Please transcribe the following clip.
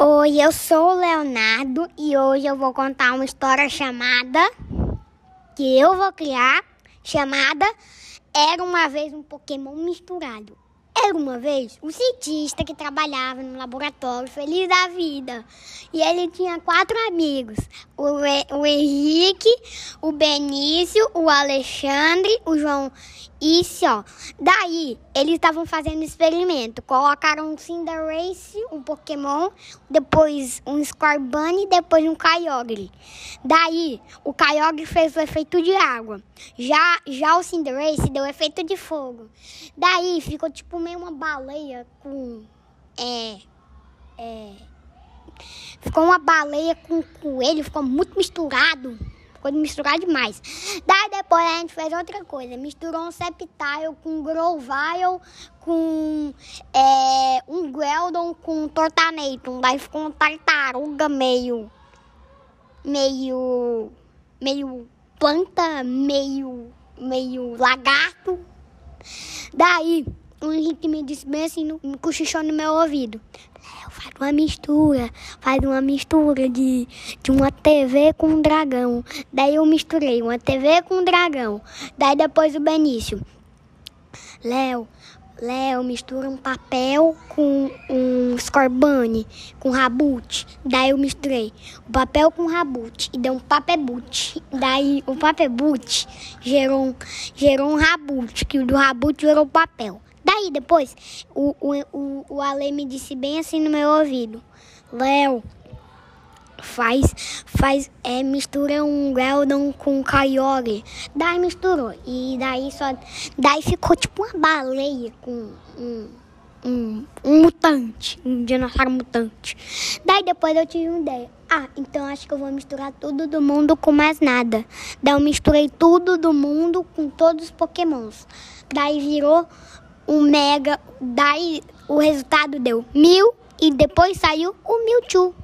Oi, eu sou o Leonardo e hoje eu vou contar uma história chamada que eu vou criar, chamada Era uma vez um Pokémon misturado. Era uma vez um cientista que trabalhava no laboratório feliz da vida. E ele tinha quatro amigos: o, o Henrique, o Benício, o Alexandre, o João. Isso, ó. Daí, eles estavam fazendo experimento. Colocaram um Cinderace, um Pokémon, depois um Scorbunny depois um Kyogre. Daí, o Kyogre fez o efeito de água. Já, já o Cinderace deu efeito de fogo. Daí, ficou tipo meio uma baleia com. É. É. Ficou uma baleia com coelho, ficou muito misturado. Ficou misturado demais. Daí depois a gente fez outra coisa. Misturou um Sceptile com Grovile, com é, um Greldon com Tortanator. Daí ficou um tartaruga meio. meio. meio planta, meio. meio lagarto. Daí o Henrique me disse bem assim, no, cochichou no meu ouvido. Uma mistura, faz uma mistura de, de uma TV com um dragão. Daí eu misturei uma TV com um dragão. Daí depois o Benício. Léo, Léo, mistura um papel com um Scorbunny, com Rabute. Daí eu misturei o papel com Rabute e deu um Papebute. Daí o Papebute gerou gerou um Rabute, que o do Rabute gerou papel. Daí depois, o, o, o, o Ale me disse bem assim no meu ouvido: Léo, faz, faz, é, mistura um Geldon com um Kyogre. Daí misturou. E daí só. Daí ficou tipo uma baleia com um, um, um mutante, um dinossauro mutante. Daí depois eu tive uma ideia. Ah, então acho que eu vou misturar tudo do mundo com mais nada. Daí eu misturei tudo do mundo com todos os pokémons. Daí virou um mega, daí o resultado deu mil e depois saiu o Mewtwo.